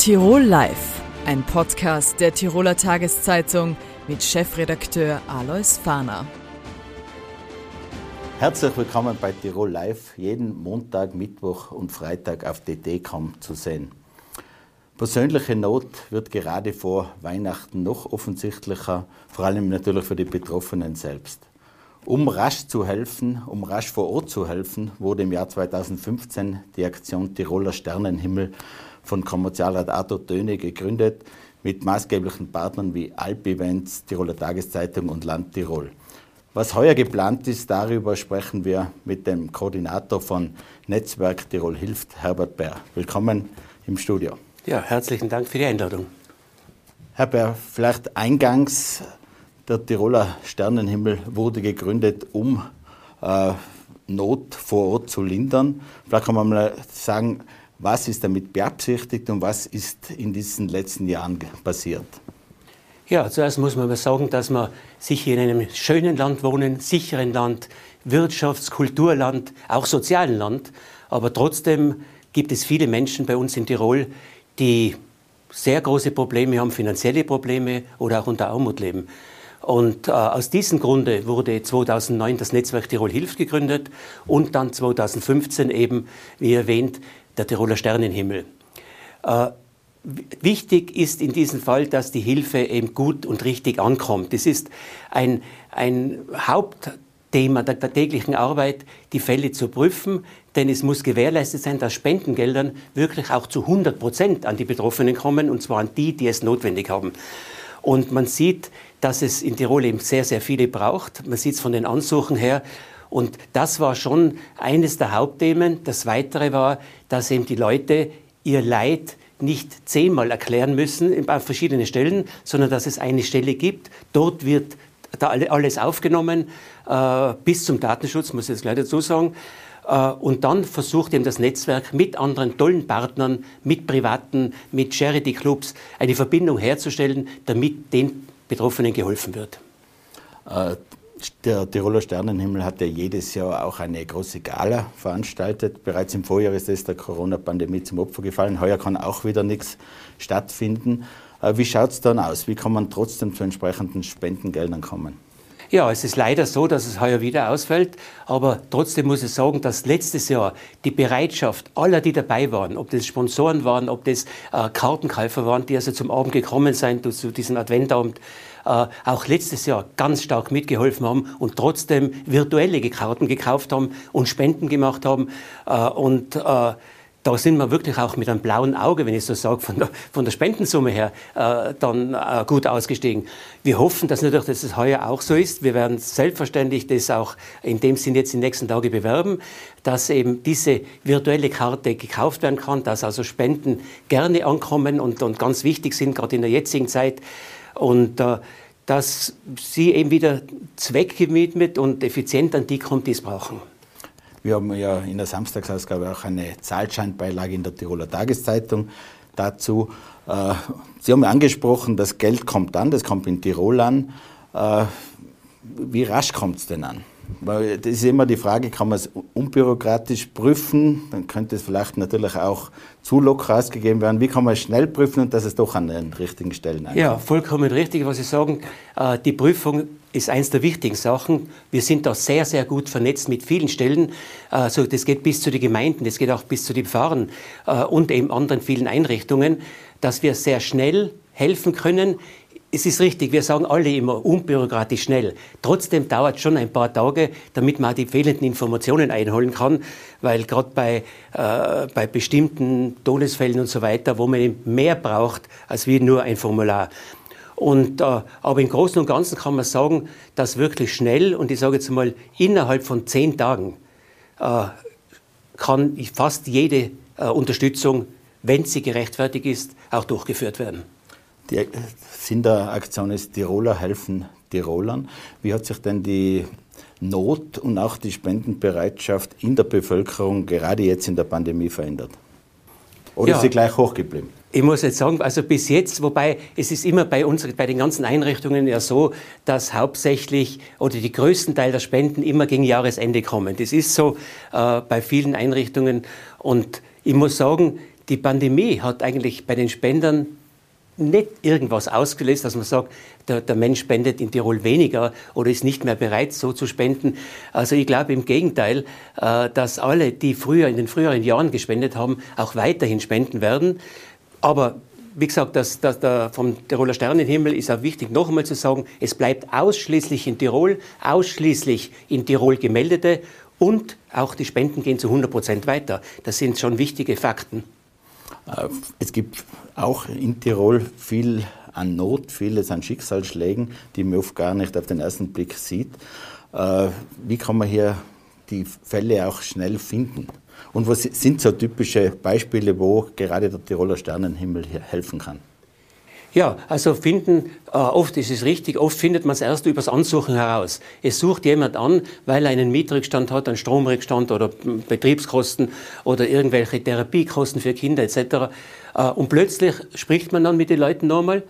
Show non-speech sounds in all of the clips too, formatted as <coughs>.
Tirol Live, ein Podcast der Tiroler Tageszeitung mit Chefredakteur Alois Fahner. Herzlich willkommen bei Tirol Live, jeden Montag, Mittwoch und Freitag auf DT.com zu sehen. Persönliche Not wird gerade vor Weihnachten noch offensichtlicher, vor allem natürlich für die Betroffenen selbst. Um rasch zu helfen, um rasch vor Ort zu helfen, wurde im Jahr 2015 die Aktion Tiroler Sternenhimmel von Kommerzialrat Arthur Töne gegründet, mit maßgeblichen Partnern wie Alp Events, Tiroler Tageszeitung und Land Tirol. Was heuer geplant ist, darüber sprechen wir mit dem Koordinator von Netzwerk Tirol Hilft, Herbert Bär. Willkommen im Studio. Ja, herzlichen Dank für die Einladung. Herr Bär, vielleicht eingangs der Tiroler Sternenhimmel wurde gegründet, um äh, Not vor Ort zu lindern. Vielleicht kann man mal sagen, was ist damit beabsichtigt und was ist in diesen letzten Jahren passiert? Ja, zuerst muss man sagen, dass wir sicher in einem schönen Land wohnen, sicheren Land, Wirtschafts-, Kulturland, auch sozialen Land. Aber trotzdem gibt es viele Menschen bei uns in Tirol, die sehr große Probleme haben, finanzielle Probleme oder auch unter Armut leben. Und äh, aus diesem Grunde wurde 2009 das Netzwerk Tirol Hilft gegründet und dann 2015 eben, wie erwähnt, der Tiroler Sternenhimmel. Äh, wichtig ist in diesem Fall, dass die Hilfe eben gut und richtig ankommt. Es ist ein, ein Hauptthema der, der täglichen Arbeit, die Fälle zu prüfen, denn es muss gewährleistet sein, dass Spendengeldern wirklich auch zu 100 Prozent an die Betroffenen kommen, und zwar an die, die es notwendig haben. Und man sieht, dass es in Tirol eben sehr, sehr viele braucht. Man sieht es von den Ansuchen her. Und das war schon eines der Hauptthemen. Das Weitere war, dass eben die Leute ihr Leid nicht zehnmal erklären müssen an verschiedenen Stellen, sondern dass es eine Stelle gibt. Dort wird da alles aufgenommen, äh, bis zum Datenschutz, muss ich jetzt gleich dazu sagen. Äh, und dann versucht eben das Netzwerk mit anderen tollen Partnern, mit Privaten, mit Charity-Clubs eine Verbindung herzustellen, damit den Betroffenen geholfen wird. Der Tiroler Sternenhimmel hat ja jedes Jahr auch eine große Gala veranstaltet. Bereits im Vorjahr ist es der Corona-Pandemie zum Opfer gefallen. Heuer kann auch wieder nichts stattfinden. Äh, wie schaut es dann aus? Wie kann man trotzdem zu entsprechenden Spendengeldern kommen? Ja, es ist leider so, dass es heuer wieder ausfällt. Aber trotzdem muss ich sagen, dass letztes Jahr die Bereitschaft aller, die dabei waren, ob das Sponsoren waren, ob das äh, Kartenkäufer waren, die also zum Abend gekommen sind, zu diesem Adventabend, äh, auch letztes Jahr ganz stark mitgeholfen haben und trotzdem virtuelle Karten gekauft haben und Spenden gemacht haben. Äh, und äh, da sind wir wirklich auch mit einem blauen Auge, wenn ich so sage, von der, von der Spendensumme her äh, dann äh, gut ausgestiegen. Wir hoffen, dass natürlich dass es heuer auch so ist. Wir werden selbstverständlich das auch in dem Sinn jetzt in den nächsten Tagen bewerben, dass eben diese virtuelle Karte gekauft werden kann, dass also Spenden gerne ankommen und, und ganz wichtig sind, gerade in der jetzigen Zeit. Und äh, dass sie eben wieder zweckgewidmet und effizient an die kommt, die es brauchen. Wir haben ja in der Samstagsausgabe auch eine Zahlscheinbeilage in der Tiroler Tageszeitung dazu. Äh, sie haben angesprochen, das Geld kommt an, das kommt in Tirol an. Äh, wie rasch kommt es denn an? Weil das ist immer die Frage, kann man es unbürokratisch prüfen? Dann könnte es vielleicht natürlich auch zu locker ausgegeben werden. Wie kann man es schnell prüfen und dass es doch an den richtigen Stellen einkommt? Ja, vollkommen richtig, was Sie sagen. Äh, die Prüfung ist eines der wichtigen Sachen. Wir sind da sehr, sehr gut vernetzt mit vielen Stellen. Also das geht bis zu den Gemeinden, das geht auch bis zu den Pfarren äh, und eben anderen vielen Einrichtungen, dass wir sehr schnell helfen können es ist richtig, wir sagen alle immer unbürokratisch schnell. Trotzdem dauert es schon ein paar Tage, damit man die fehlenden Informationen einholen kann, weil gerade bei, äh, bei bestimmten Todesfällen und so weiter, wo man mehr braucht als wie nur ein Formular. Und, äh, aber im Großen und Ganzen kann man sagen, dass wirklich schnell, und ich sage jetzt mal innerhalb von zehn Tagen, äh, kann fast jede äh, Unterstützung, wenn sie gerechtfertigt ist, auch durchgeführt werden. Die Sinn der Aktion ist Tiroler helfen Tirolern. Wie hat sich denn die Not und auch die Spendenbereitschaft in der Bevölkerung gerade jetzt in der Pandemie verändert? Oder ja. ist sie gleich hoch geblieben? Ich muss jetzt sagen, also bis jetzt, wobei es ist immer bei uns, bei den ganzen Einrichtungen ja so, dass hauptsächlich oder die größten Teil der Spenden immer gegen Jahresende kommen. Das ist so äh, bei vielen Einrichtungen und ich muss sagen, die Pandemie hat eigentlich bei den Spendern nicht irgendwas ausgelöst, dass man sagt, der, der, Mensch spendet in Tirol weniger oder ist nicht mehr bereit, so zu spenden. Also ich glaube im Gegenteil, äh, dass alle, die früher in den früheren Jahren gespendet haben, auch weiterhin spenden werden. Aber wie gesagt, das, das, der, vom Tiroler Sternenhimmel ist auch wichtig, noch einmal zu sagen, es bleibt ausschließlich in Tirol, ausschließlich in Tirol gemeldete und auch die Spenden gehen zu 100 Prozent weiter. Das sind schon wichtige Fakten. Äh, es gibt auch in Tirol viel an Not, vieles an Schicksalsschlägen, die man oft gar nicht auf den ersten Blick sieht. Äh, wie kann man hier die Fälle auch schnell finden? Und was sind so typische Beispiele, wo gerade der Tiroler Sternenhimmel hier helfen kann? Ja, also finden, äh, oft ist es richtig, oft findet man es erst übers Ansuchen heraus. Es sucht jemand an, weil er einen Mietrückstand hat, einen Stromrückstand oder Betriebskosten oder irgendwelche Therapiekosten für Kinder etc. Äh, und plötzlich spricht man dann mit den Leuten nochmal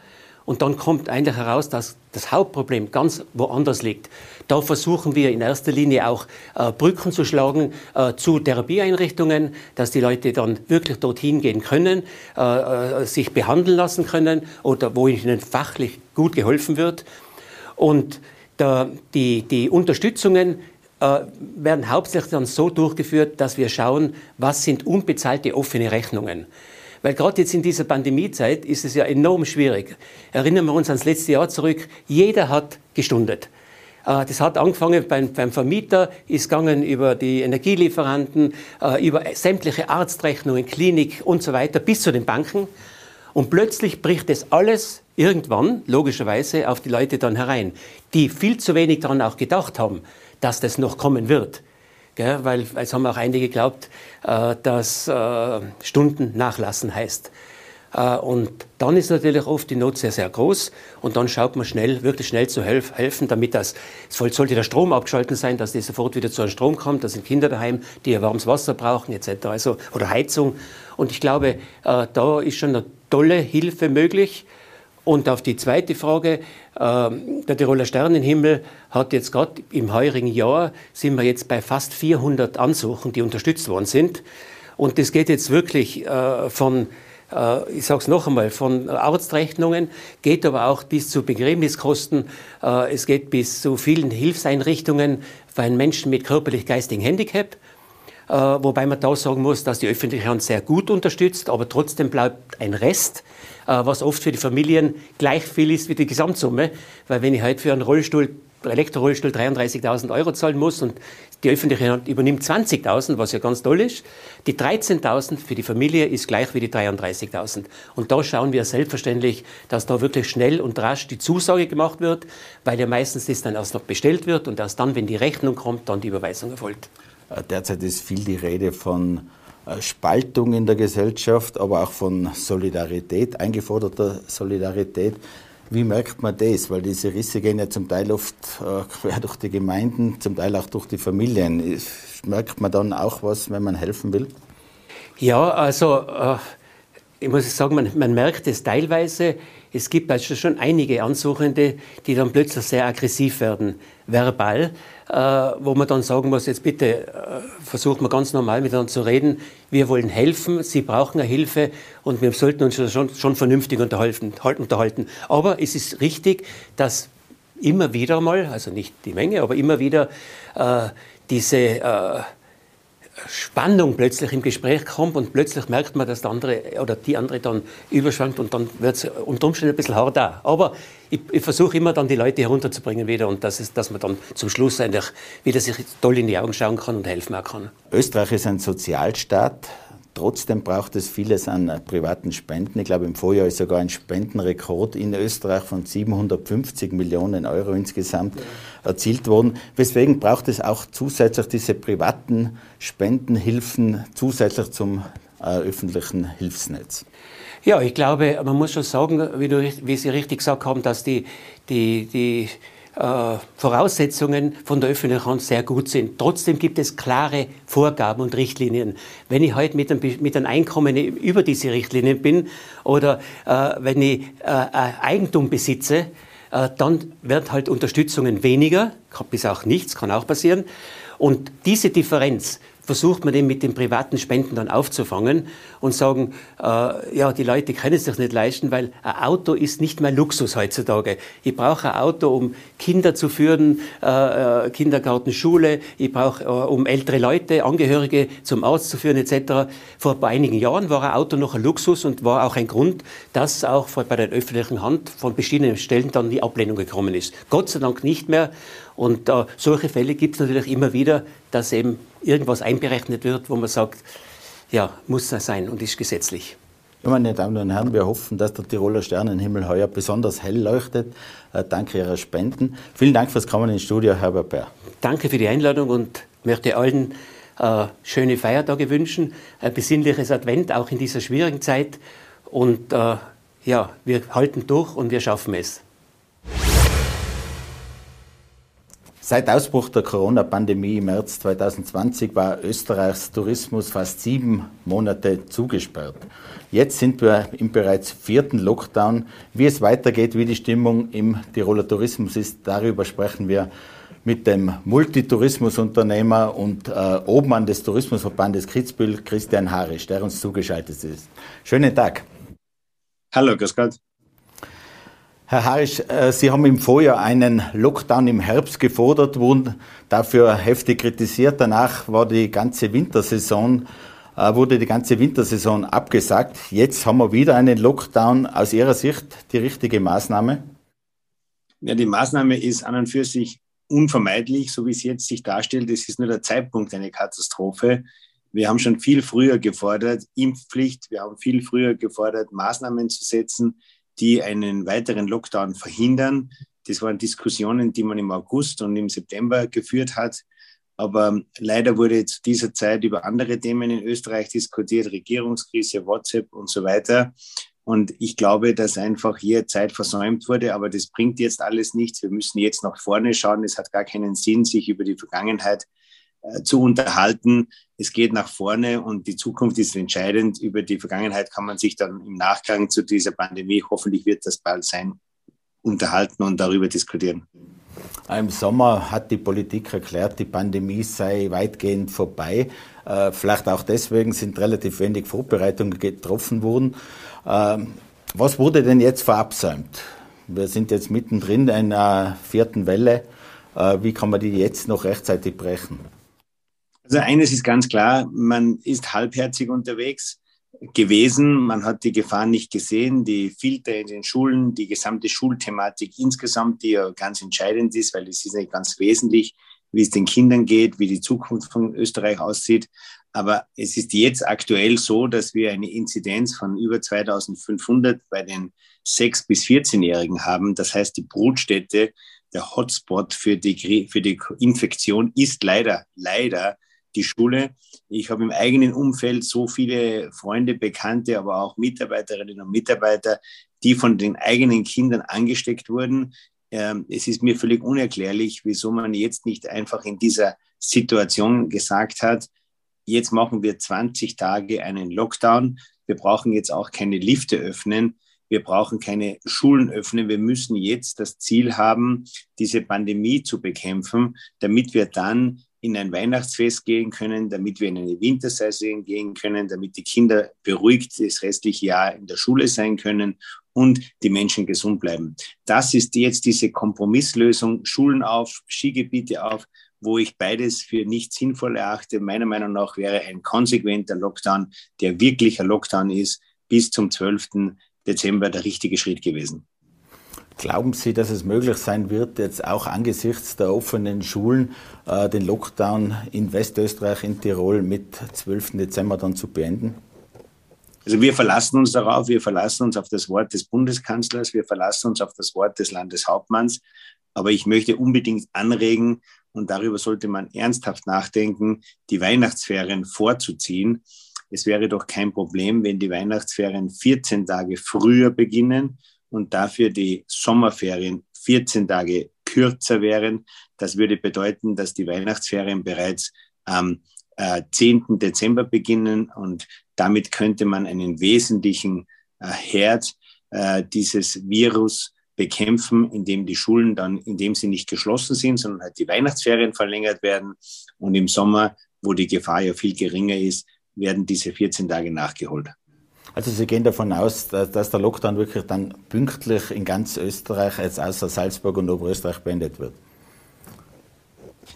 und dann kommt eigentlich heraus, dass das Hauptproblem ganz woanders liegt. Da versuchen wir in erster Linie auch äh, Brücken zu schlagen äh, zu Therapieeinrichtungen, dass die Leute dann wirklich dorthin gehen können, äh, äh sich behandeln lassen können oder wo ihnen fachlich gut geholfen wird. Und da, die, die Unterstützungen äh, werden hauptsächlich dann so durchgeführt, dass wir schauen, was sind unbezahlte offene Rechnungen. Weil gerade jetzt in dieser Pandemiezeit ist es ja enorm schwierig. Erinnern wir uns ans letzte Jahr zurück. Jeder hat gestundet. Äh, das hat angefangen beim, beim, Vermieter, ist gegangen über die Energielieferanten, äh, über sämtliche Arztrechnungen, Klinik und so weiter bis zu den Banken. Und plötzlich bricht das alles irgendwann, logischerweise, auf die Leute dann herein, die viel zu wenig daran auch gedacht haben, dass das noch kommen wird. Gell? Weil es haben auch einige geglaubt, äh, dass äh, Stunden nachlassen heißt. Äh, und dann ist natürlich oft die Not sehr, sehr groß und dann schaut man schnell, wirklich schnell zu helf helfen, damit das, es sollte der Strom abgeschalten sein, dass die sofort wieder zu einem Strom kommt, da sind Kinder daheim, die ja warmes Wasser brauchen etc. Also, oder Heizung. Und ich glaube, äh, da ist schon eine tolle Hilfe möglich. Und auf die zweite Frage, der Tiroler Sternenhimmel hat jetzt gerade im heurigen Jahr, sind wir jetzt bei fast 400 Ansuchen, die unterstützt worden sind. Und das geht jetzt wirklich äh, von, äh, ich sage es noch einmal, von Arztrechnungen, geht aber auch bis zu Begräbniskosten, äh, es geht bis zu vielen Hilfseinrichtungen für einen Menschen mit körperlich-geistigem Handicap. Äh, wobei man da sagen muss, dass die öffentliche Hand sehr gut unterstützt, aber trotzdem bleibt ein Rest. Äh, was oft für die Familien gleich viel ist wie die Gesamtsumme. Weil wenn ich halt für einen Rollstuhl, Elektrorollstuhl 33.000 Euro zahlen muss und die öffentliche Hand übernimmt 20.000, was ja ganz toll ist, die 13.000 für die Familie ist gleich wie die 33.000. Und da schauen wir selbstverständlich, dass da wirklich schnell und rasch die Zusage gemacht wird, weil ja meistens das dann erst noch bestellt wird und erst dann, wenn die Rechnung kommt, dann die Überweisung erfolgt. Äh, derzeit ist viel die Rede von äh, Spaltung in der Gesellschaft, aber auch von Solidarität, eingeforderter Solidarität. Wie merkt man das? Weil diese Risse gehen ja zum Teil oft äh, <laughs> quer durch die Gemeinden, zum Teil auch durch die Familien. Merkt man dann auch was, wenn man helfen will? Ja, also ich muss sagen, man, man merkt es teilweise. Es gibt also schon einige Ansuchende, die dann plötzlich sehr aggressiv werden, verbal. Äh, wo man dann sagen muss, jetzt bitte äh, versucht man ganz normal miteinander zu reden. Wir wollen helfen, Sie brauchen eine Hilfe und wir sollten uns schon, schon vernünftig unterhalten, unterhalten. Aber es ist richtig, dass immer wieder mal, also nicht die Menge, aber immer wieder äh, diese äh, Spannung plötzlich im Gespräch kommt und plötzlich merkt man, dass der andere oder die andere dann überschwankt und dann wird es unter Umständen ein bisschen hart da. Aber ich, ich versuche immer dann die Leute herunterzubringen wieder und das ist, dass man dann zum Schluss eigentlich wieder sich toll in die Augen schauen kann und helfen kann. Österreich ist ein Sozialstaat. Trotzdem braucht es vieles an äh, privaten Spenden. Ich glaube, im Vorjahr ist sogar ein Spendenrekord in Österreich von 750 Millionen Euro insgesamt ja. erzielt worden. Weswegen braucht es auch zusätzlich diese privaten Spendenhilfen zusätzlich zum äh, öffentlichen Hilfsnetz? Ja, ich glaube, man muss schon sagen, wie, du, wie Sie richtig gesagt haben, dass die, die, die äh, Voraussetzungen von der öffentlichen Hand sehr gut sind. Trotzdem gibt es klare Vorgaben und Richtlinien. Wenn ich heute mit einem, mit einem Einkommen über diese Richtlinien bin oder äh, wenn ich äh, Eigentum besitze, äh, dann werden halt Unterstützungen weniger, bis auch nichts, kann auch passieren. Und diese Differenz versucht man den mit den privaten Spenden dann aufzufangen und sagen, äh, ja, die Leute können es sich nicht leisten, weil ein Auto ist nicht mehr Luxus heutzutage. Ich brauche ein Auto, um Kinder zu führen, äh, äh Kindergarten, Schule, ich brauche, äh, um ältere Leute, Angehörige zum Arzt zu führen etc. Vor einigen Jahren war ein Auto noch ein Luxus und war auch ein Grund, dass auch bei der öffentlichen Hand von verschiedenen Stellen dann die Ablehnung gekommen ist. Gott sei Dank nicht mehr. Und äh, solche Fälle gibt es natürlich immer wieder, dass eben irgendwas einberechnet wird, wo man sagt, ja, muss das sein und ist gesetzlich. Meine Damen und Herren, wir hoffen, dass der Tiroler Sternenhimmel heuer besonders hell leuchtet. Äh, danke Ihrer Spenden. Vielen Dank fürs Kommen ins Studio, Herbert Bär. Danke für die Einladung und möchte allen äh, schöne Feiertage wünschen, ein besinnliches Advent auch in dieser schwierigen Zeit. Und äh, ja, wir halten durch und wir schaffen es. Seit Ausbruch der Corona-Pandemie im März 2020 war Österreichs Tourismus fast sieben Monate zugesperrt. Jetzt sind wir im bereits vierten Lockdown. Wie es weitergeht, wie die Stimmung im Tiroler Tourismus ist, darüber sprechen wir mit dem Multitourismusunternehmer und äh, Obmann des Tourismusverbandes Kitzbühel, Christian Harisch, der uns zugeschaltet ist. Schönen Tag. Hallo, grüß Gott. Herr Harisch, äh, Sie haben im Vorjahr einen Lockdown im Herbst gefordert, wurden dafür heftig kritisiert. Danach war die ganze Wintersaison, äh, wurde die ganze Wintersaison abgesagt. Jetzt haben wir wieder einen Lockdown. Aus Ihrer Sicht die richtige Maßnahme? Ja, die Maßnahme ist an und für sich unvermeidlich, so wie es jetzt sich darstellt. Es ist nur der Zeitpunkt eine Katastrophe. Wir haben schon viel früher gefordert, Impfpflicht. Wir haben viel früher gefordert, Maßnahmen zu setzen die einen weiteren Lockdown verhindern. Das waren Diskussionen, die man im August und im September geführt hat. Aber leider wurde zu dieser Zeit über andere Themen in Österreich diskutiert, Regierungskrise, WhatsApp und so weiter. Und ich glaube, dass einfach hier Zeit versäumt wurde, aber das bringt jetzt alles nichts. Wir müssen jetzt nach vorne schauen. Es hat gar keinen Sinn, sich über die Vergangenheit zu unterhalten. Es geht nach vorne und die Zukunft ist entscheidend. Über die Vergangenheit kann man sich dann im Nachgang zu dieser Pandemie, hoffentlich wird das bald sein, unterhalten und darüber diskutieren. Im Sommer hat die Politik erklärt, die Pandemie sei weitgehend vorbei. Äh, vielleicht auch deswegen sind relativ wenig Vorbereitungen getroffen worden. Ähm, was wurde denn jetzt verabsäumt? Wir sind jetzt mittendrin in einer vierten Welle. Äh, wie kann man die jetzt noch rechtzeitig brechen? Also eines ist ganz klar, man ist halbherzig unterwegs gewesen. Man hat die Gefahr nicht gesehen, die Filter in den Schulen, die gesamte Schulthematik insgesamt, die ja ganz entscheidend ist, weil es ist nicht ganz wesentlich, wie es den Kindern geht, wie die Zukunft von Österreich aussieht. Aber es ist jetzt aktuell so, dass wir eine Inzidenz von über 2500 bei den 6- bis 14-Jährigen haben. Das heißt, die Brutstätte, der Hotspot für die, für die Infektion ist leider, leider die Schule. Ich habe im eigenen Umfeld so viele Freunde, Bekannte, aber auch Mitarbeiterinnen und Mitarbeiter, die von den eigenen Kindern angesteckt wurden. Ähm, es ist mir völlig unerklärlich, wieso man jetzt nicht einfach in dieser Situation gesagt hat, jetzt machen wir 20 Tage einen Lockdown. Wir brauchen jetzt auch keine Lifte öffnen. Wir brauchen keine Schulen öffnen. Wir müssen jetzt das Ziel haben, diese Pandemie zu bekämpfen, damit wir dann in ein Weihnachtsfest gehen können, damit wir in eine Wintersaison gehen können, damit die Kinder beruhigt das restliche Jahr in der Schule sein können und die Menschen gesund bleiben. Das ist jetzt diese Kompromisslösung, Schulen auf, Skigebiete auf, wo ich beides für nicht sinnvoll erachte. Meiner Meinung nach wäre ein konsequenter Lockdown, der wirklich ein Lockdown ist, bis zum 12. Dezember der richtige Schritt gewesen. Glauben Sie, dass es möglich sein wird, jetzt auch angesichts der offenen Schulen äh, den Lockdown in Westösterreich, in Tirol mit 12. Dezember dann zu beenden? Also wir verlassen uns darauf, wir verlassen uns auf das Wort des Bundeskanzlers, wir verlassen uns auf das Wort des Landeshauptmanns. Aber ich möchte unbedingt anregen, und darüber sollte man ernsthaft nachdenken, die Weihnachtsferien vorzuziehen. Es wäre doch kein Problem, wenn die Weihnachtsferien 14 Tage früher beginnen und dafür die Sommerferien 14 Tage kürzer wären. Das würde bedeuten, dass die Weihnachtsferien bereits am äh, 10. Dezember beginnen und damit könnte man einen wesentlichen äh, Herd äh, dieses Virus bekämpfen, indem die Schulen dann, indem sie nicht geschlossen sind, sondern halt die Weihnachtsferien verlängert werden und im Sommer wo die Gefahr ja viel geringer ist, werden diese 14 Tage nachgeholt. Also Sie gehen davon aus, dass, der Lockdown wirklich dann pünktlich in ganz Österreich, jetzt außer Salzburg und Oberösterreich, beendet wird?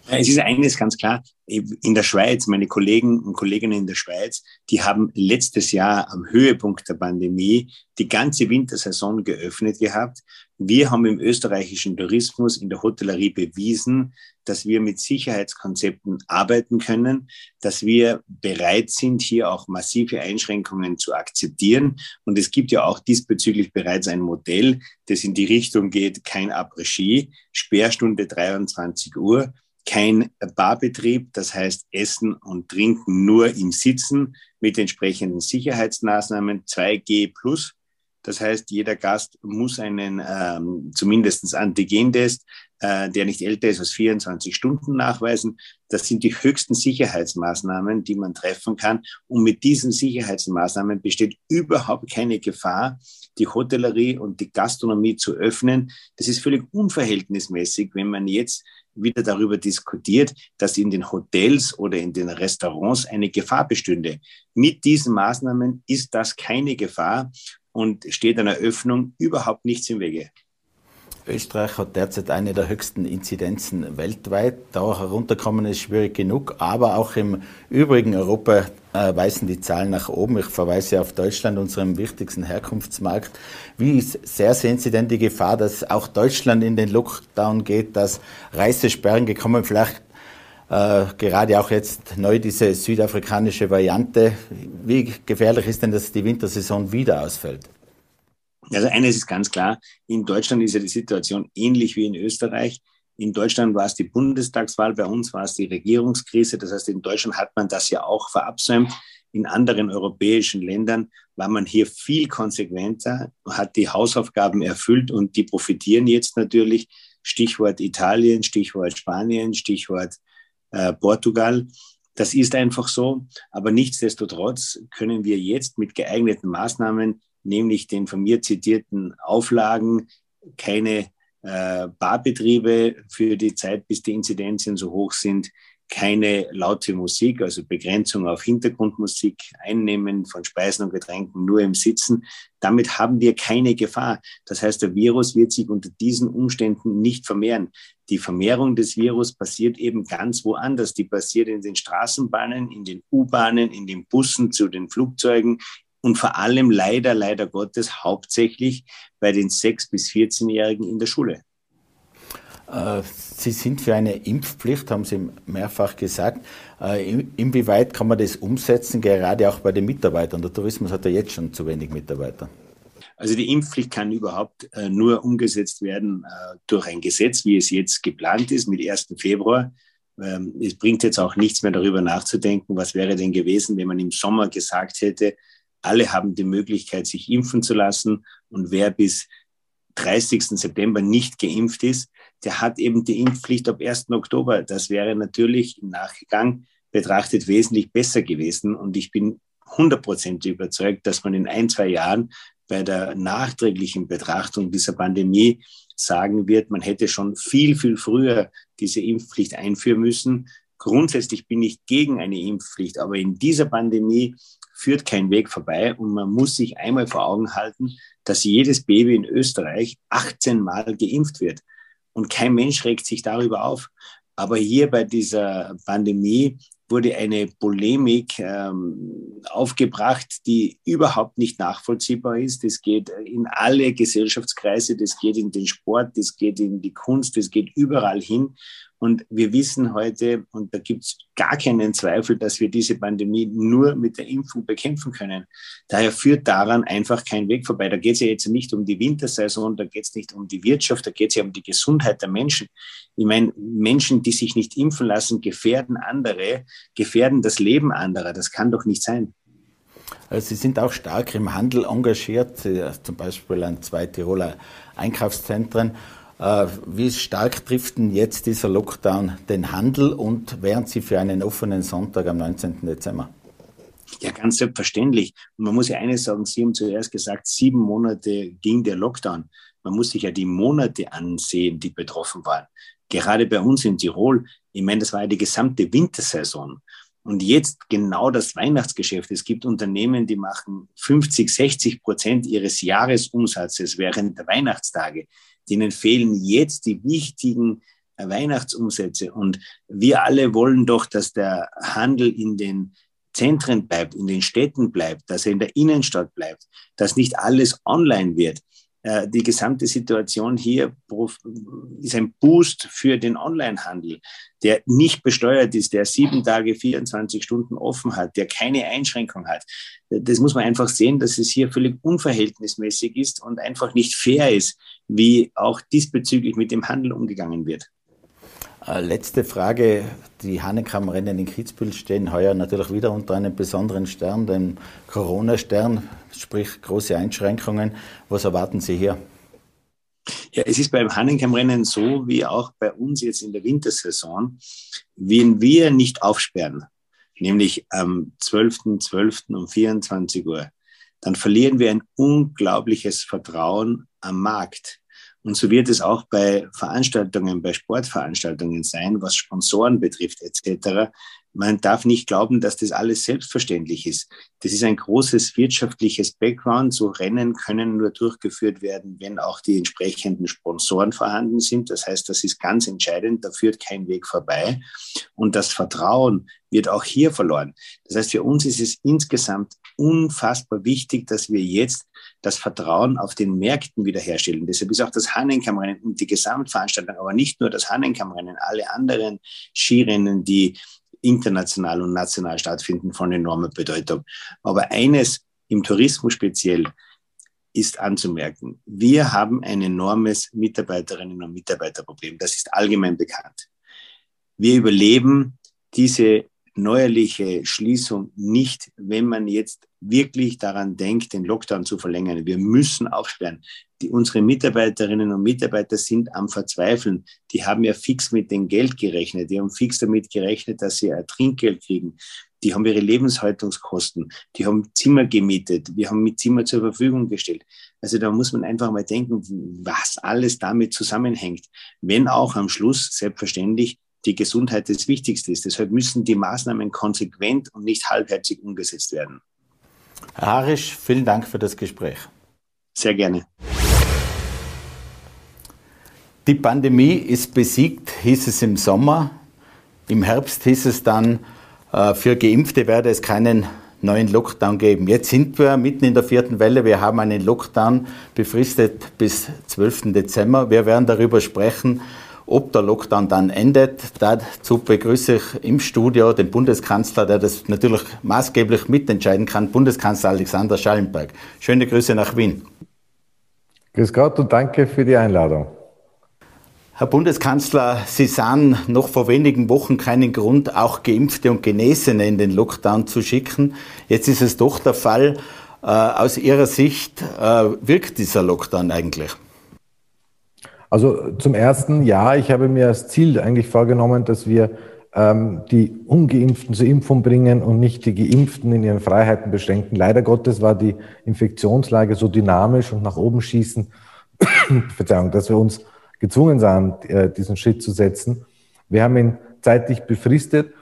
Es ist eines ganz klar, in der Schweiz, meine Kollegen und Kolleginnen in der Schweiz, die haben letztes Jahr am Höhepunkt der Pandemie die ganze Wintersaison geöffnet gehabt. Wir haben im österreichischen Tourismus, in der Hotellerie bewiesen, dass wir mit Sicherheitskonzepten arbeiten können, dass wir bereit sind, hier auch massive Einschränkungen zu akzeptieren. Und es gibt ja auch diesbezüglich bereits ein Modell, das in die Richtung geht, kein Après-Ski, Sperrstunde 23 Uhr kein Barbetrieb, das heißt Essen und Trinken nur im Sitzen mit entsprechenden Sicherheitsmaßnahmen 2G plus. Das heißt, jeder Gast muss einen ähm, zumindest Antigentest, äh, der nicht älter ist als 24 Stunden nachweisen. Das sind die höchsten Sicherheitsmaßnahmen, die man treffen kann. Und mit diesen Sicherheitsmaßnahmen besteht überhaupt keine Gefahr, die Hotellerie und die Gastronomie zu öffnen. Das ist völlig unverhältnismäßig, wenn man jetzt wieder darüber diskutiert, dass in den Hotels oder in den Restaurants eine Gefahr bestünde. Mit diesen Maßnahmen ist das keine Gefahr und steht einer Öffnung überhaupt nichts im Wege. Österreich hat derzeit eine der höchsten Inzidenzen weltweit. Da herunterkommen ist schwierig genug, aber auch im übrigen Europa äh, weisen die Zahlen nach oben. Ich verweise auf Deutschland, unserem wichtigsten Herkunftsmarkt. Wie sehr sehen Sie denn die Gefahr, dass auch Deutschland in den Lockdown geht, dass Reisesperren gekommen, vielleicht äh, gerade auch jetzt neu diese südafrikanische Variante. Wie gefährlich ist denn, dass die Wintersaison wieder ausfällt? Also eines ist ganz klar, in Deutschland ist ja die Situation ähnlich wie in Österreich. In Deutschland war es die Bundestagswahl, bei uns war es die Regierungskrise. Das heißt, in Deutschland hat man das ja auch verabsäumt. In anderen europäischen Ländern war man hier viel konsequenter, hat die Hausaufgaben erfüllt und die profitieren jetzt natürlich. Stichwort Italien, Stichwort Spanien, Stichwort äh, Portugal. Das ist einfach so. Aber nichtsdestotrotz können wir jetzt mit geeigneten Maßnahmen nämlich den von mir zitierten Auflagen, keine äh, Barbetriebe für die Zeit, bis die Inzidenzien so hoch sind, keine laute Musik, also Begrenzung auf Hintergrundmusik, Einnehmen von Speisen und Getränken nur im Sitzen. Damit haben wir keine Gefahr. Das heißt, der Virus wird sich unter diesen Umständen nicht vermehren. Die Vermehrung des Virus passiert eben ganz woanders. Die passiert in den Straßenbahnen, in den U-Bahnen, in den Bussen, zu den Flugzeugen, und vor allem leider, leider Gottes hauptsächlich bei den 6- bis 14-Jährigen in der Schule. Äh, Sie sind für eine Impfpflicht, haben Sie mehrfach gesagt. Äh, inwieweit kann man das umsetzen, gerade auch bei den Mitarbeitern? Der Tourismus hat ja jetzt schon zu wenig Mitarbeiter. Also die Impfpflicht kann überhaupt äh, nur umgesetzt werden durch ein Gesetz, wie es jetzt geplant ist, mit 1. Februar. Ähm, es bringt jetzt auch nichts mehr darüber nachzudenken, was wäre denn gewesen, wenn man im Sommer gesagt hätte, alle haben die Möglichkeit, sich impfen zu lassen. Und wer bis 30. September nicht geimpft ist, der hat eben die Impfpflicht ab 1. Oktober. Das wäre natürlich im Nachgang betrachtet wesentlich besser gewesen. Und ich bin hundertprozentig überzeugt, dass man in ein, zwei Jahren bei der nachträglichen Betrachtung dieser Pandemie sagen wird, man hätte schon viel, viel früher diese Impfpflicht einführen müssen. Grundsätzlich bin ich gegen eine Impfpflicht, aber in dieser Pandemie führt kein Weg vorbei und man muss sich einmal vor Augen halten, dass jedes Baby in Österreich 18 Mal geimpft wird. Und kein Mensch regt sich darüber auf. Aber hier bei dieser Pandemie wurde eine Polemik ähm, aufgebracht, die überhaupt nicht nachvollziehbar ist. Das geht in alle Gesellschaftskreise, das geht in den Sport, das geht in die Kunst, das geht überall hin. Und wir wissen heute, und da gibt es gar keinen Zweifel, dass wir diese Pandemie nur mit der Impfung bekämpfen können. Daher führt daran einfach kein Weg vorbei. Da geht es ja jetzt nicht um die Wintersaison, da geht es nicht um die Wirtschaft, da geht es ja um die Gesundheit der Menschen. Ich meine, Menschen, die sich nicht impfen lassen, gefährden andere, gefährden das Leben anderer. Das kann doch nicht sein. Also Sie sind auch stark im Handel engagiert, zum Beispiel an zwei Tiroler Einkaufszentren. Äh, wie stark trifft denn jetzt dieser Lockdown den Handel und wären Sie für einen offenen Sonntag am 19. Dezember? Ja, ganz selbstverständlich. Und man muss ja eines sagen, Sie haben zuerst gesagt, sieben Monate ging der Lockdown. Man muss sich ja die Monate ansehen, die betroffen waren. Gerade bei uns in Tirol, ich meine, das war ja die gesamte Wintersaison. Und jetzt genau das Weihnachtsgeschäft. Es gibt Unternehmen, die machen 50, 60 Prozent ihres Jahresumsatzes während der Weihnachtstage. Denen fehlen jetzt die wichtigen Weihnachtsumsätze. Und wir alle wollen doch, dass der Handel in den Zentren bleibt, in den Städten bleibt, dass er in der Innenstadt bleibt, dass nicht alles online wird. Äh, die gesamte Situation hier ist ein Boost für den Onlinehandel, der nicht besteuert ist, der sieben Tage, 24 Stunden offen hat, der keine Einschränkung hat. Das muss man einfach sehen, dass es hier völlig unverhältnismäßig ist und einfach nicht fair ist, wie auch diesbezüglich mit dem Handel umgegangen wird. Äh, letzte Frage. Die Hanekamp-Rennen in Kitzbühel stehen heuer natürlich wieder unter einem besonderen Stern, dem Corona-Stern, sprich große Einschränkungen. Was erwarten Sie hier? Ja, es ist beim Hanekamp-Rennen so, wie auch bei uns jetzt in der Wintersaison, wenn wir nicht aufsperren, nämlich am 12.12. .12. um 24 Uhr, dann verlieren wir ein unglaubliches Vertrauen am Markt. Und so wird es auch bei Veranstaltungen, bei Sportveranstaltungen sein, was Sponsoren betrifft etc. Man darf nicht glauben, dass das alles selbstverständlich ist. Das ist ein großes wirtschaftliches Background. So Rennen können nur durchgeführt werden, wenn auch die entsprechenden Sponsoren vorhanden sind. Das heißt, das ist ganz entscheidend. Da führt kein Weg vorbei. Und das Vertrauen wird auch hier verloren. Das heißt, für uns ist es insgesamt unfassbar wichtig, dass wir jetzt das Vertrauen auf den Märkten wiederherstellen. Deshalb ist auch das Hahnenkammrennen und die Gesamtveranstaltung, aber nicht nur das Hahnenkammrennen, alle anderen Skirennen, die international und national stattfinden, von enormer Bedeutung. Aber eines im Tourismus speziell ist anzumerken. Wir haben ein enormes Mitarbeiterinnen- und Mitarbeiterproblem. Das ist allgemein bekannt. Wir überleben diese neuerliche Schließung nicht, wenn man jetzt wirklich daran denkt, den Lockdown zu verlängern. Wir müssen aufsperren. Die, unsere Mitarbeiterinnen und Mitarbeiter sind am Verzweifeln. Die haben ja fix mit dem Geld gerechnet. Die haben fix damit gerechnet, dass sie ein Trinkgeld kriegen. Die haben ihre Lebenshaltungskosten. Die haben Zimmer gemietet. Wir haben mit Zimmer zur Verfügung gestellt. Also da muss man einfach mal denken, was alles damit zusammenhängt. Wenn auch am Schluss selbstverständlich die Gesundheit das Wichtigste ist. Deshalb müssen die Maßnahmen konsequent und nicht halbherzig umgesetzt werden. Herr Harisch, vielen Dank für das Gespräch. Sehr gerne. Die Pandemie ist besiegt, hieß es im Sommer. Im Herbst hieß es dann, äh, für Geimpfte werde es keinen neuen Lockdown geben. Jetzt sind wir mitten in der vierten Welle. Wir haben einen Lockdown befristet bis 12. Dezember. Wir werden darüber sprechen, ob der Lockdown dann endet, dazu begrüße ich im Studio den Bundeskanzler, der das natürlich maßgeblich mitentscheiden kann, Bundeskanzler Alexander Schallenberg. Schöne Grüße nach Wien. Grüß Gott und danke für die Einladung. Herr Bundeskanzler, Sie sahen noch vor wenigen Wochen keinen Grund, auch Geimpfte und Genesene in den Lockdown zu schicken. Jetzt ist es doch der Fall. Äh, aus Ihrer Sicht äh, wirkt dieser Lockdown eigentlich? Also zum ersten, ja, ich habe mir als Ziel eigentlich vorgenommen, dass wir ähm, die Ungeimpften zur Impfung bringen und nicht die Geimpften in ihren Freiheiten beschränken. Leider Gottes war die Infektionslage so dynamisch und nach oben schießen, <coughs> Verzeihung, dass wir uns gezwungen sahen, äh, diesen Schritt zu setzen. Wir haben ihn zeitlich befristet.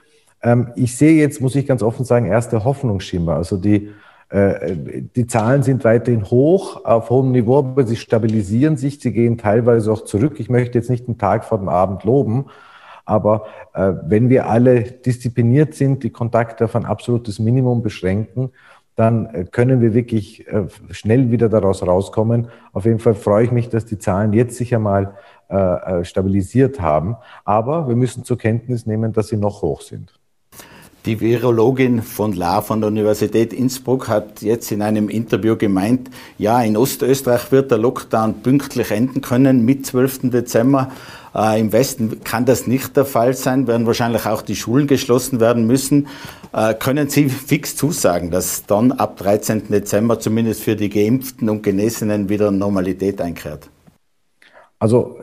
Ähm, ich sehe jetzt, muss ich ganz offen sagen, erste Hoffnungsschimmer. Also die äh, die Zahlen sind weiterhin hoch, auf hohem Niveau, aber sie stabilisieren sich, sie gehen teilweise auch zurück. Ich möchte jetzt nicht den Tag vor dem Abend loben, aber äh, wenn wir alle diszipliniert sind, die Kontakte auf ein absolutes Minimum beschränken, dann können wir wirklich schnell wieder daraus rauskommen. Auf jeden Fall freue ich mich, dass die Zahlen jetzt sicher mal äh, äh stabilisiert haben. Aber wir müssen zur Kenntnis nehmen, dass sie noch hoch sind. Die Virologin von La von der Universität Innsbruck hat jetzt in einem Interview gemeint, ja, in Ostösterreich wird der Lockdown pünktlich enden können mit 12. Dezember. Äh, Im Westen kann das nicht der Fall sein, werden wahrscheinlich auch die Schulen geschlossen werden müssen. Äh, können Sie fix zusagen, dass dann ab 13. Dezember zumindest für die Geimpften und Genesenen wieder Normalität einkehrt? Also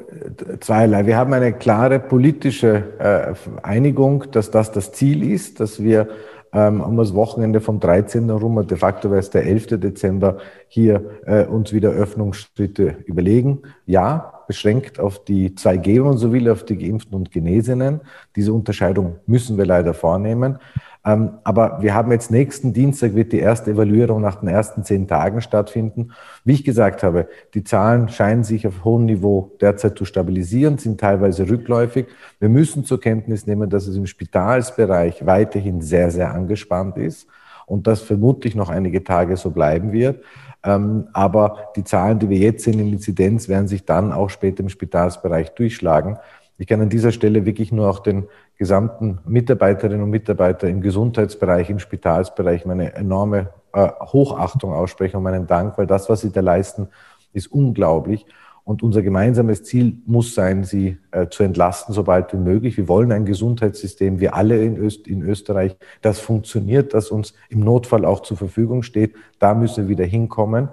zweierlei. Wir haben eine klare politische äh, Einigung, dass das das Ziel ist, dass wir ähm, um das Wochenende vom 13. herum, de facto wäre es der 11. Dezember, hier äh, uns wieder Öffnungsschritte überlegen. Ja, beschränkt auf die 2G, wenn man so will, auf die Geimpften und Genesenen. Diese Unterscheidung müssen wir leider vornehmen. Ähm, aber wir haben jetzt nächsten Dienstag wird die erste Evaluierung nach den ersten zehn Tagen stattfinden. Wie ich gesagt habe, die Zahlen scheinen sich auf hohem Niveau derzeit zu stabilisieren, sind teilweise rückläufig. Wir müssen zur Kenntnis nehmen, dass es im Spitalsbereich weiterhin sehr, sehr angespannt ist und das vermutlich noch einige Tage so bleiben wird. Ähm, aber die Zahlen, die wir jetzt sehen in Inzidenz, werden sich dann auch später im Spitalsbereich durchschlagen. Ich kann an dieser Stelle wirklich nur auch den gesamten Mitarbeiterinnen und Mitarbeitern im Gesundheitsbereich, im Spitalsbereich meine enorme äh, Hochachtung aussprechen und meinen Dank, weil das, was sie da leisten, ist unglaublich. Und unser gemeinsames Ziel muss sein, sie äh, zu entlasten, sobald wie möglich. Wir wollen ein Gesundheitssystem, wir alle in, Öst, in Österreich, das funktioniert, das uns im Notfall auch zur Verfügung steht. Da müssen wir wieder hinkommen.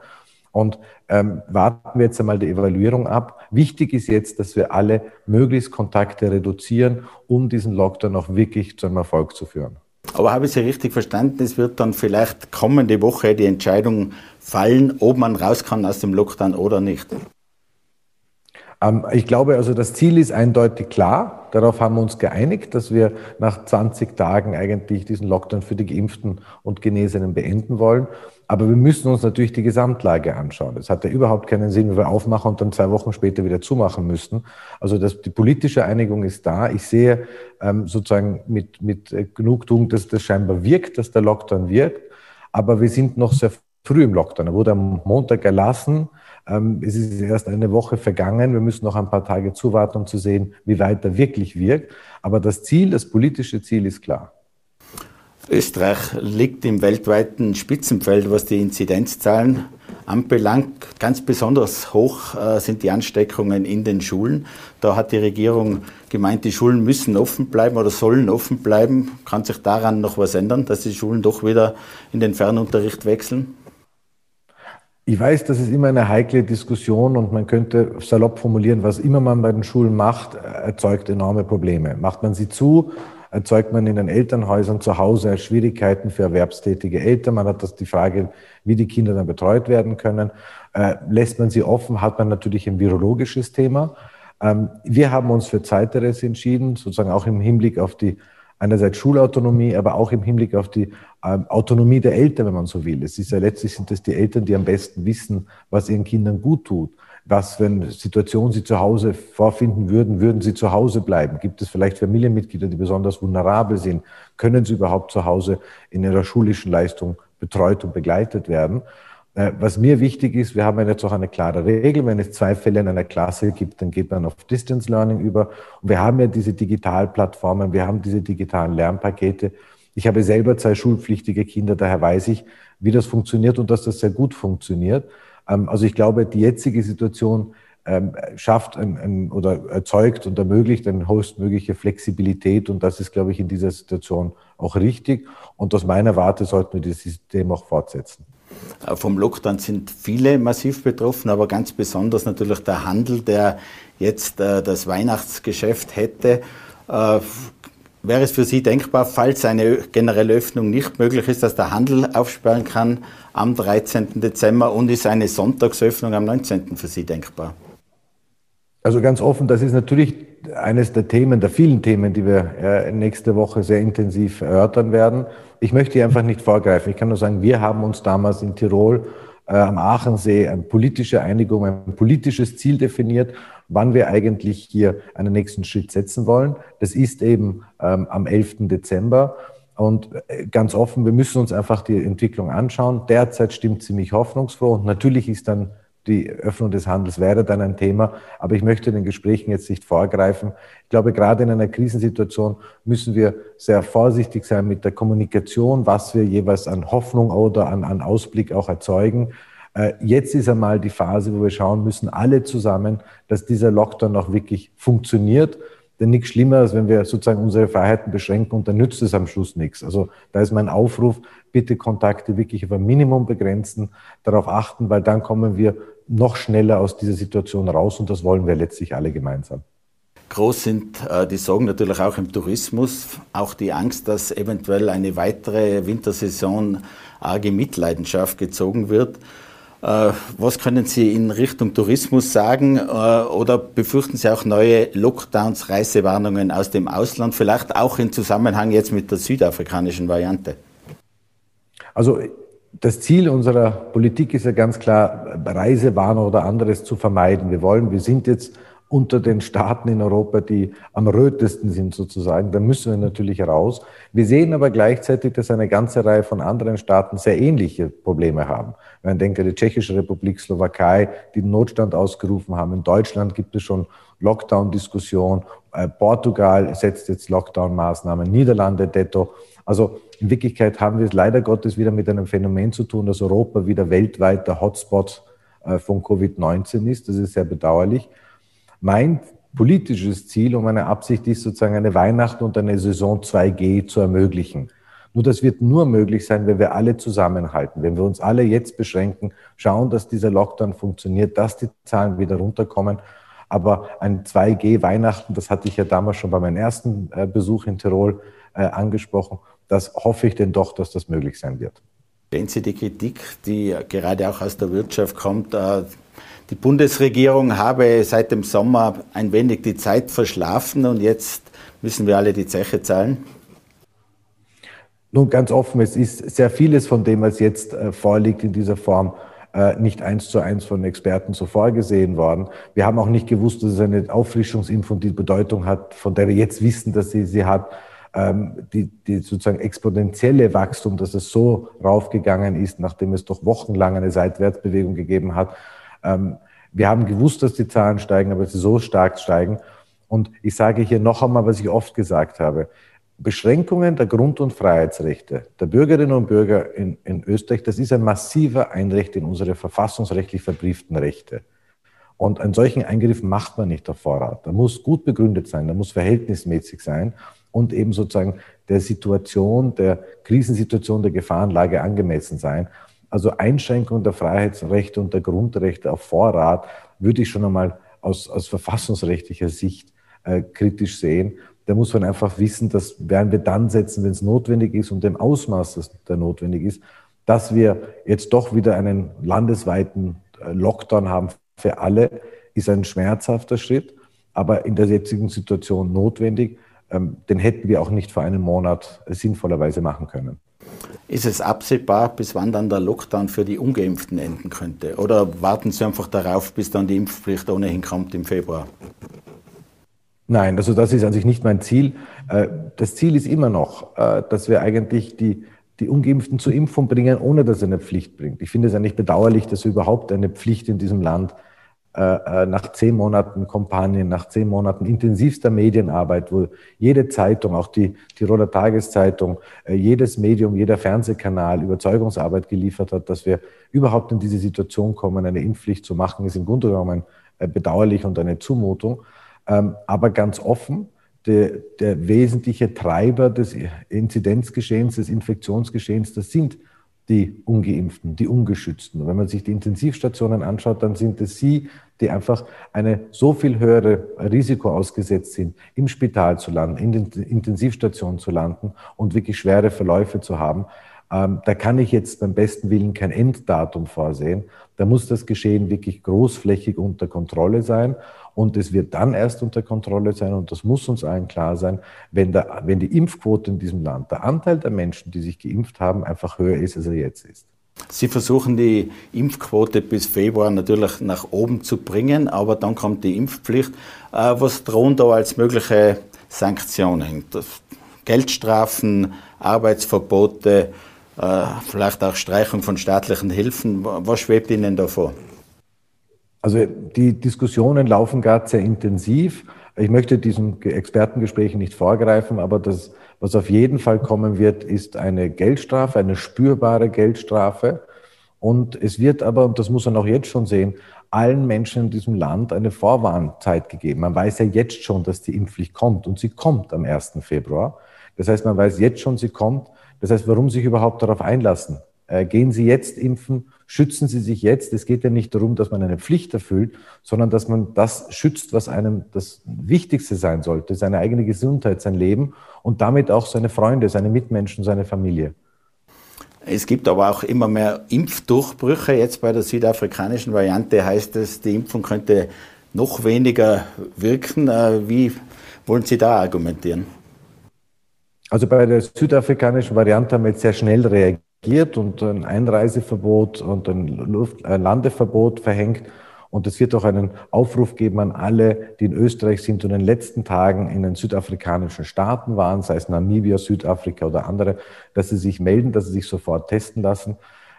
Und ähm, warten wir jetzt einmal die Evaluierung ab. Wichtig ist jetzt, dass wir alle möglichst Kontakte reduzieren, um diesen Lockdown auch wirklich zu einem Erfolg zu führen. Aber habe ich Sie richtig verstanden? Es wird dann vielleicht kommende Woche die Entscheidung fallen, ob man raus kann aus dem Lockdown oder nicht. Ähm, ich glaube, also das Ziel ist eindeutig klar. Darauf haben wir uns geeinigt, dass wir nach 20 Tagen eigentlich diesen Lockdown für die Geimpften und Genesenen beenden wollen. Aber wir müssen uns natürlich die Gesamtlage anschauen. Es hat ja überhaupt keinen Sinn, wenn wir aufmachen und dann zwei Wochen später wieder zumachen müssten. Also das, die politische Einigung ist da. Ich sehe ähm, sozusagen mit, mit Genugtuung, dass das scheinbar wirkt, dass der Lockdown wirkt. Aber wir sind noch sehr früh im Lockdown. Er wurde am Montag erlassen. Ähm, es ist erst eine Woche vergangen. Wir müssen noch ein paar Tage zuwarten, um zu sehen, wie weit er wirklich wirkt. Aber das Ziel, das politische Ziel ist klar. Österreich liegt im weltweiten Spitzenfeld, was die Inzidenzzahlen anbelangt. Ganz besonders hoch äh, sind die Ansteckungen in den Schulen. Da hat die Regierung gemeint, die Schulen müssen offen bleiben oder sollen offen bleiben. Kann sich daran noch was ändern, dass die Schulen doch wieder in den Fernunterricht wechseln? Ich weiß, das ist immer eine heikle Diskussion und man könnte salopp formulieren, was immer man bei den Schulen macht, erzeugt enorme Probleme. Macht man sie zu, erzeugt man in den Elternhäusern zu Hause Schwierigkeiten für erwerbstätige Eltern. Man hat das die Frage, wie die Kinder dann betreut werden können. Äh, lässt man sie offen, hat man natürlich ein virologisches Thema. Ähm, wir haben uns für Zeiteres entschieden, sozusagen auch im Hinblick auf die einerseits Schulautonomie, aber auch im Hinblick auf die ähm, Autonomie der Eltern, wenn man so will. Es ist ja letztlich sind es die Eltern, die am besten wissen, was ihren Kindern gut tut. Was, wenn Situationen sie zu Hause vorfinden würden, würden sie zu Hause bleiben? Gibt es vielleicht Familienmitglieder, die besonders vulnerabel sind? Können sie überhaupt zu Hause in ihrer schulischen Leistung betreut und begleitet werden? Äh, was mir wichtig ist, wir haben jetzt auch eine klare Regel. Wenn es zwei Fälle in einer Klasse gibt, dann geht man auf Distance Learning über. Und wir haben ja diese Digitalplattformen, wir haben diese digitalen Lernpakete. Ich habe selber zwei schulpflichtige Kinder, daher weiß ich, wie das funktioniert und dass das sehr gut funktioniert. Ähm, also ich glaube, die jetzige Situation ähm, schafft oder erzeugt und ermöglicht eine höchstmögliche Flexibilität und das ist, glaube ich, in dieser Situation auch richtig. Und aus meiner Warte sollten wir dieses System auch fortsetzen. Äh, vom Lockdown sind viele massiv betroffen, aber ganz besonders natürlich der Handel, der jetzt äh, das Weihnachtsgeschäft hätte. Äh, wäre es für Sie denkbar, falls eine generelle Öffnung nicht möglich ist, dass der Handel aufsperren kann am 13. Dezember und ist eine Sonntagsöffnung am 19. für Sie denkbar? Also ganz offen, das ist natürlich eines der Themen, der vielen Themen, die wir nächste Woche sehr intensiv erörtern werden. Ich möchte hier einfach nicht vorgreifen. Ich kann nur sagen, wir haben uns damals in Tirol äh, am Aachensee eine politische Einigung, ein politisches Ziel definiert, wann wir eigentlich hier einen nächsten Schritt setzen wollen. Das ist eben ähm, am 11. Dezember. Und äh, ganz offen, wir müssen uns einfach die Entwicklung anschauen. Derzeit stimmt sie mich hoffnungsfroh. Und natürlich ist dann die Öffnung des Handels wäre dann ein Thema. Aber ich möchte den Gesprächen jetzt nicht vorgreifen. Ich glaube, gerade in einer Krisensituation müssen wir sehr vorsichtig sein mit der Kommunikation, was wir jeweils an Hoffnung oder an, an Ausblick auch erzeugen. Äh, jetzt ist einmal die Phase, wo wir schauen müssen, alle zusammen, dass dieser Lockdown auch wirklich funktioniert. Denn nichts schlimmer, als wenn wir sozusagen unsere Freiheiten beschränken und dann nützt es am Schluss nichts. Also da ist mein Aufruf, bitte Kontakte wirklich auf ein Minimum begrenzen, darauf achten, weil dann kommen wir noch schneller aus dieser Situation raus und das wollen wir letztlich alle gemeinsam. Groß sind äh, die Sorgen natürlich auch im Tourismus, auch die Angst, dass eventuell eine weitere Wintersaison arge Mitleidenschaft gezogen wird. Äh, was können Sie in Richtung Tourismus sagen? Äh, oder befürchten Sie auch neue Lockdowns, Reisewarnungen aus dem Ausland, vielleicht auch im Zusammenhang jetzt mit der südafrikanischen Variante? Also das Ziel unserer Politik ist ja ganz klar, Reisewarnung oder anderes zu vermeiden. Wir wollen, wir sind jetzt unter den Staaten in Europa, die am rötesten sind sozusagen. Da müssen wir natürlich raus. Wir sehen aber gleichzeitig, dass eine ganze Reihe von anderen Staaten sehr ähnliche Probleme haben. Man denkt an die Tschechische Republik, Slowakei, die den Notstand ausgerufen haben. In Deutschland gibt es schon Lockdown-Diskussion. Äh, Portugal setzt jetzt Lockdown-Maßnahmen. Niederlande, Detto. Also in Wirklichkeit haben wir es leider Gottes wieder mit einem Phänomen zu tun, dass Europa wieder weltweit der Hotspot äh, von Covid-19 ist. Das ist sehr bedauerlich. Mein politisches Ziel und meine Absicht ist sozusagen eine Weihnachten und eine Saison 2G zu ermöglichen. Nur das wird nur möglich sein, wenn wir alle zusammenhalten, wenn wir uns alle jetzt beschränken, schauen, dass dieser Lockdown funktioniert, dass die Zahlen wieder runterkommen. Aber ein 2G Weihnachten, das hatte ich ja damals schon bei meinem ersten äh, Besuch in Tirol äh, angesprochen, das hoffe ich denn doch, dass das möglich sein wird. Sehen Sie die Kritik, die gerade auch aus der Wirtschaft kommt, äh, die Bundesregierung habe seit dem Sommer ein wenig die Zeit verschlafen und jetzt müssen wir alle die Zeche zahlen? Nun, ganz offen, es ist sehr vieles von dem, was jetzt äh, vorliegt in dieser Form, äh, nicht eins zu eins von Experten so vorgesehen worden. Wir haben auch nicht gewusst, dass es eine Auffrischungsimpfung die Bedeutung hat, von der wir jetzt wissen, dass sie sie hat. Ähm, die, die sozusagen exponentielle Wachstum, dass es so raufgegangen ist, nachdem es doch wochenlang eine Seitwärtsbewegung gegeben hat, ähm, wir haben gewusst, dass die Zahlen steigen, aber sie so stark steigen. Und ich sage hier noch einmal, was ich oft gesagt habe. Beschränkungen der Grund- und Freiheitsrechte der Bürgerinnen und Bürger in, in Österreich, das ist ein massiver Einrecht in unsere verfassungsrechtlich verbrieften Rechte. Und einen solchen Eingriff macht man nicht auf Vorrat. Da muss gut begründet sein, da muss verhältnismäßig sein und eben sozusagen der Situation, der Krisensituation, der Gefahrenlage angemessen sein. Also Einschränkung der Freiheitsrechte und der Grundrechte auf Vorrat würde ich schon einmal aus, aus verfassungsrechtlicher Sicht äh, kritisch sehen. Da muss man einfach wissen, das werden wir dann setzen, wenn es notwendig ist und dem Ausmaß, das da notwendig ist, dass wir jetzt doch wieder einen landesweiten äh, Lockdown haben für alle, ist ein schmerzhafter Schritt, aber in der jetzigen Situation notwendig. Ähm, den hätten wir auch nicht vor einem Monat sinnvollerweise machen können. Ist es absehbar, bis wann dann der Lockdown für die Ungeimpften enden könnte? Oder warten Sie einfach darauf, bis dann die Impfpflicht ohnehin kommt im Februar? Nein, also das ist an sich nicht mein Ziel. Äh, das Ziel ist immer noch, äh, dass wir eigentlich die, die Ungeimpften zur Impfung bringen, ohne dass es eine Pflicht bringt. Ich finde es eigentlich bedauerlich, dass wir überhaupt eine Pflicht in diesem Land nach zehn Monaten Kampagnen, nach zehn Monaten intensivster Medienarbeit, wo jede Zeitung, auch die Tiroler Tageszeitung, äh, jedes Medium, jeder Fernsehkanal Überzeugungsarbeit geliefert hat, dass wir überhaupt in diese Situation kommen, eine Impfpflicht zu machen, ist im Grunde genommen bedauerlich und eine Zumutung. Ähm, aber ganz offen, der, der wesentliche Treiber des Inzidenzgeschehens, des Infektionsgeschehens, das sind die Ungeimpften, die Ungeschützten. Und wenn man sich die Intensivstationen anschaut, dann sind es sie, die einfach eine so viel höhere Risiko ausgesetzt sind, im Spital zu landen, in den Intensivstationen zu landen und wirklich schwere Verläufe zu haben. Ähm, da kann ich jetzt beim besten Willen kein Enddatum vorsehen. Da muss das Geschehen wirklich großflächig unter Kontrolle sein. Und es wird dann erst unter Kontrolle sein, und das muss uns allen klar sein, wenn, der, wenn die Impfquote in diesem Land, der Anteil der Menschen, die sich geimpft haben, einfach höher ist, als er jetzt ist. Sie versuchen die Impfquote bis Februar natürlich nach oben zu bringen, aber dann kommt die Impfpflicht. Äh, was drohen da als mögliche Sanktionen? Geldstrafen, Arbeitsverbote, äh, vielleicht auch Streichung von staatlichen Hilfen. Was schwebt Ihnen da vor? Also die Diskussionen laufen gerade sehr intensiv. Ich möchte diesen Expertengesprächen nicht vorgreifen, aber das, was auf jeden Fall kommen wird, ist eine Geldstrafe, eine spürbare Geldstrafe. Und es wird aber, und das muss man auch jetzt schon sehen, allen Menschen in diesem Land eine Vorwarnzeit gegeben. Man weiß ja jetzt schon, dass die Impfpflicht kommt und sie kommt am 1. Februar. Das heißt, man weiß jetzt schon, sie kommt. Das heißt, warum sich überhaupt darauf einlassen? Äh, gehen Sie jetzt impfen, schützen Sie sich jetzt. Es geht ja nicht darum, dass man eine Pflicht erfüllt, sondern dass man das schützt, was einem das Wichtigste sein sollte, seine eigene Gesundheit, sein Leben und damit auch seine Freunde, seine Mitmenschen, seine Familie. Es gibt aber auch immer mehr Impfdurchbrüche. Jetzt bei der südafrikanischen Variante heißt es, die Impfung könnte noch weniger wirken. Äh, wie wollen Sie da argumentieren? Also bei der südafrikanischen Variante haben wir jetzt sehr schnell reagiert und ein Einreiseverbot und ein Luft ein Landeverbot verhängt. Und es wird auch einen Aufruf geben an alle, die in Österreich sind und in den letzten Tagen in den südafrikanischen Staaten waren, sei es Namibia, Südafrika oder andere, dass sie sich melden, dass sie sich sofort testen lassen.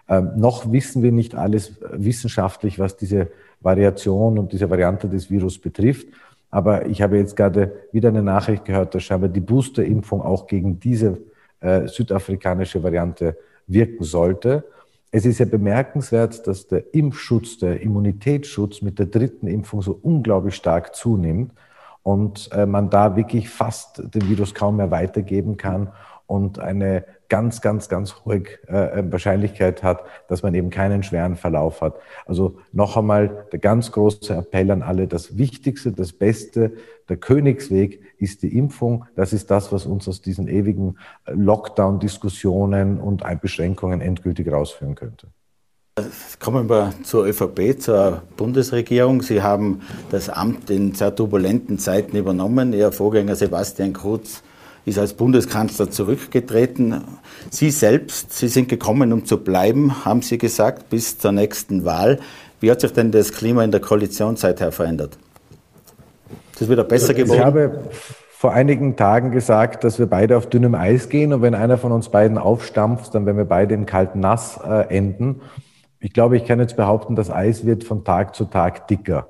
Ähm, noch wissen wir nicht alles wissenschaftlich, was diese Variation und diese Variante des Virus betrifft. Aber ich habe jetzt gerade wieder eine Nachricht gehört, dass scheinbar die Boosterimpfung auch gegen diese äh, südafrikanische Variante wirken sollte. Es ist ja bemerkenswert, dass der Impfschutz, der Immunitätsschutz mit der dritten Impfung so unglaublich stark zunimmt und äh, man da wirklich fast den Virus kaum mehr weitergeben kann und eine ganz, ganz, ganz hohe äh, Wahrscheinlichkeit hat, dass man eben keinen schweren Verlauf hat. Also noch einmal der ganz große Appell an alle, das Wichtigste, das Beste, der Königsweg ist die Impfung. Das ist das, was uns aus diesen ewigen äh, Lockdown-Diskussionen und Beschränkungen endgültig rausführen könnte. Kommen wir zur ÖVP, zur Bundesregierung. Sie haben das Amt in sehr turbulenten Zeiten übernommen. Ihr Vorgänger Sebastian Kurz ist als Bundeskanzler zurückgetreten. Sie selbst, Sie sind gekommen, um zu bleiben, haben Sie gesagt, bis zur nächsten Wahl. Wie hat sich denn das Klima in der Koalition seither verändert? Ist es wieder besser geworden? Ich habe vor einigen Tagen gesagt, dass wir beide auf dünnem Eis gehen und wenn einer von uns beiden aufstampft, dann werden wir beide im kalten Nass äh, enden. Ich glaube, ich kann jetzt behaupten, das Eis wird von Tag zu Tag dicker.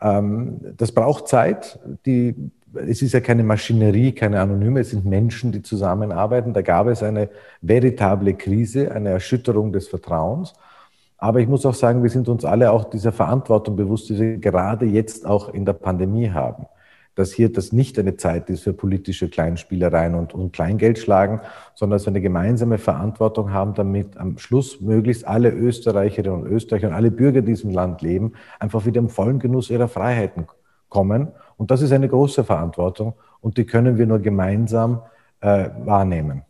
Ähm, das braucht Zeit. Die es ist ja keine Maschinerie, keine Anonyme, es sind Menschen, die zusammenarbeiten. Da gab es eine veritable Krise, eine Erschütterung des Vertrauens. Aber ich muss auch sagen, wir sind uns alle auch dieser Verantwortung bewusst, die wir gerade jetzt auch in der Pandemie haben. Dass hier das nicht eine Zeit ist für politische Kleinspielereien und, und Kleingeld schlagen, sondern dass wir eine gemeinsame Verantwortung haben, damit am Schluss möglichst alle Österreicherinnen und Österreicher und alle Bürger, die in diesem Land leben, einfach wieder im vollen Genuss ihrer Freiheiten kommen und das ist eine große Verantwortung und die können wir nur gemeinsam äh, wahrnehmen.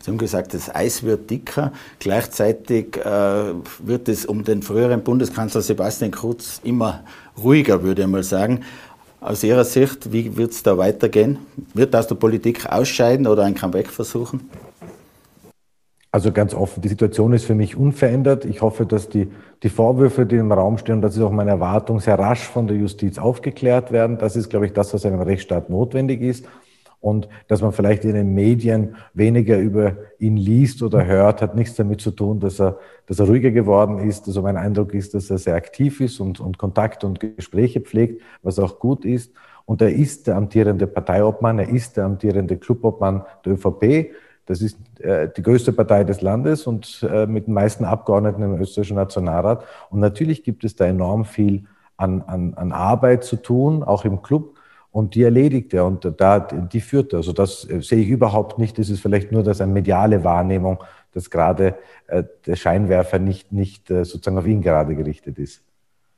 Sie haben gesagt, das Eis wird dicker. Gleichzeitig äh, wird es um den früheren Bundeskanzler Sebastian Kurz immer ruhiger, würde ich mal sagen. Aus Ihrer Sicht, wie wird es da weitergehen? Wird aus der Politik ausscheiden oder ein Comeback versuchen? Also ganz offen, die Situation ist für mich unverändert. Ich hoffe, dass die, die Vorwürfe, die im Raum stehen, und das ist auch meine Erwartung, sehr rasch von der Justiz aufgeklärt werden. Das ist, glaube ich, das, was einem Rechtsstaat notwendig ist. Und dass man vielleicht in den Medien weniger über ihn liest oder hört, hat nichts damit zu tun, dass er, dass er ruhiger geworden ist. Also mein Eindruck ist, dass er sehr aktiv ist und, und Kontakt und Gespräche pflegt, was auch gut ist. Und er ist der amtierende Parteiobmann, er ist der amtierende Clubobmann der ÖVP. Das ist äh, die größte Partei des Landes und äh, mit den meisten Abgeordneten im österreichischen Nationalrat. Und natürlich gibt es da enorm viel an, an, an Arbeit zu tun, auch im Club. Und die erledigt er und da, die führt er. Also das äh, sehe ich überhaupt nicht. Das ist vielleicht nur das eine mediale Wahrnehmung, dass gerade äh, der Scheinwerfer nicht, nicht äh, sozusagen auf ihn gerade gerichtet ist.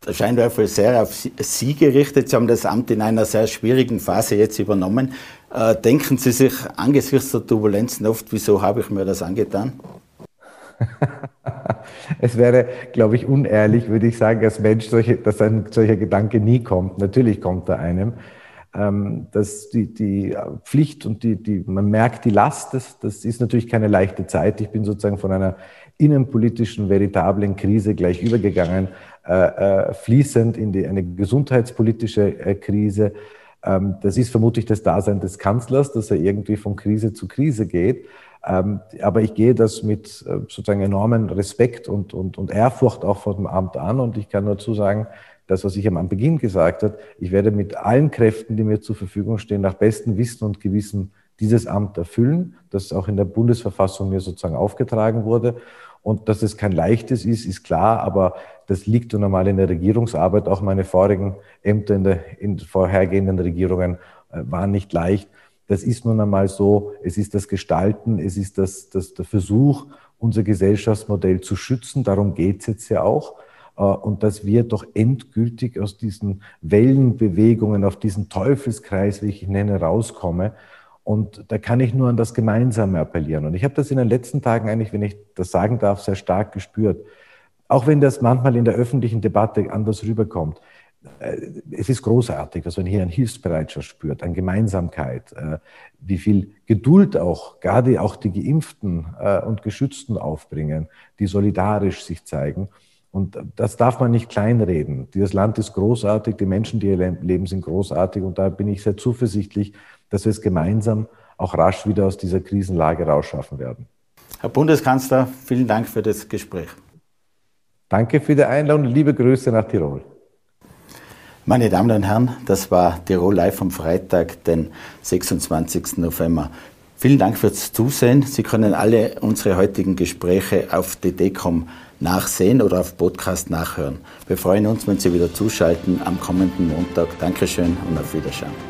Scheinwerfer sehr auf Sie gerichtet. Sie haben das Amt in einer sehr schwierigen Phase jetzt übernommen. Äh, denken Sie sich angesichts der Turbulenzen oft, wieso habe ich mir das angetan? <laughs> es wäre, glaube ich, unehrlich, würde ich sagen, als Mensch, solche, dass ein solcher Gedanke nie kommt. Natürlich kommt er einem. Ähm, dass die, die Pflicht und die, die, man merkt die Last, das, das ist natürlich keine leichte Zeit. Ich bin sozusagen von einer innenpolitischen, veritablen Krise gleich übergegangen äh, äh, fließend in die, eine gesundheitspolitische äh, Krise. Ähm, das ist vermutlich das Dasein des Kanzlers, dass er irgendwie von Krise zu Krise geht. Ähm, aber ich gehe das mit äh, sozusagen enormen Respekt und, und, und Ehrfurcht auch vor dem Amt an. Und ich kann nur zu sagen, das, was ich am Beginn gesagt habe, ich werde mit allen Kräften, die mir zur Verfügung stehen, nach bestem Wissen und Gewissen dieses Amt erfüllen, das auch in der Bundesverfassung mir sozusagen aufgetragen wurde. Und dass es kein leichtes ist, ist klar, aber das liegt nun einmal in der Regierungsarbeit. Auch meine vorigen Ämter in, der, in vorhergehenden Regierungen äh, waren nicht leicht. Das ist nun einmal so. Es ist das Gestalten, es ist das, das, der Versuch, unser Gesellschaftsmodell zu schützen. Darum geht es jetzt ja auch. Äh, und dass wir doch endgültig aus diesen Wellenbewegungen, auf diesen Teufelskreis, wie ich ihn nenne, rauskommen Und da kann ich nur an das Gemeinsame appellieren. Und ich habe das in den letzten Tagen eigentlich, wenn ich das sagen darf, sehr stark gespürt. Auch wenn das manchmal in der öffentlichen Debatte anders rüberkommt. Äh, es ist großartig, dass man hier eine Hilfsbereitschaft spürt, an Gemeinsamkeit, äh, wie viel Geduld auch, gerade auch die Geimpften äh, und Geschützten aufbringen, die solidarisch sich zeigen. Und das darf man nicht kleinreden. Dieses Land ist großartig, die Menschen, die hier leben, sind großartig. Und da bin ich sehr zuversichtlich, dass wir es gemeinsam auch rasch wieder aus dieser Krisenlage rausschaffen werden. Herr Bundeskanzler, vielen Dank für das Gespräch. Danke für die Einladung und liebe Grüße nach Tirol. Meine Damen und Herren, das war Tirol Live vom Freitag, den 26. November. Vielen Dank fürs Zusehen. Sie können alle unsere heutigen Gespräche auf dd.com nachsehen oder auf Podcast nachhören. Wir freuen uns, wenn Sie wieder zuschalten am kommenden Montag. Dankeschön und auf Wiedersehen.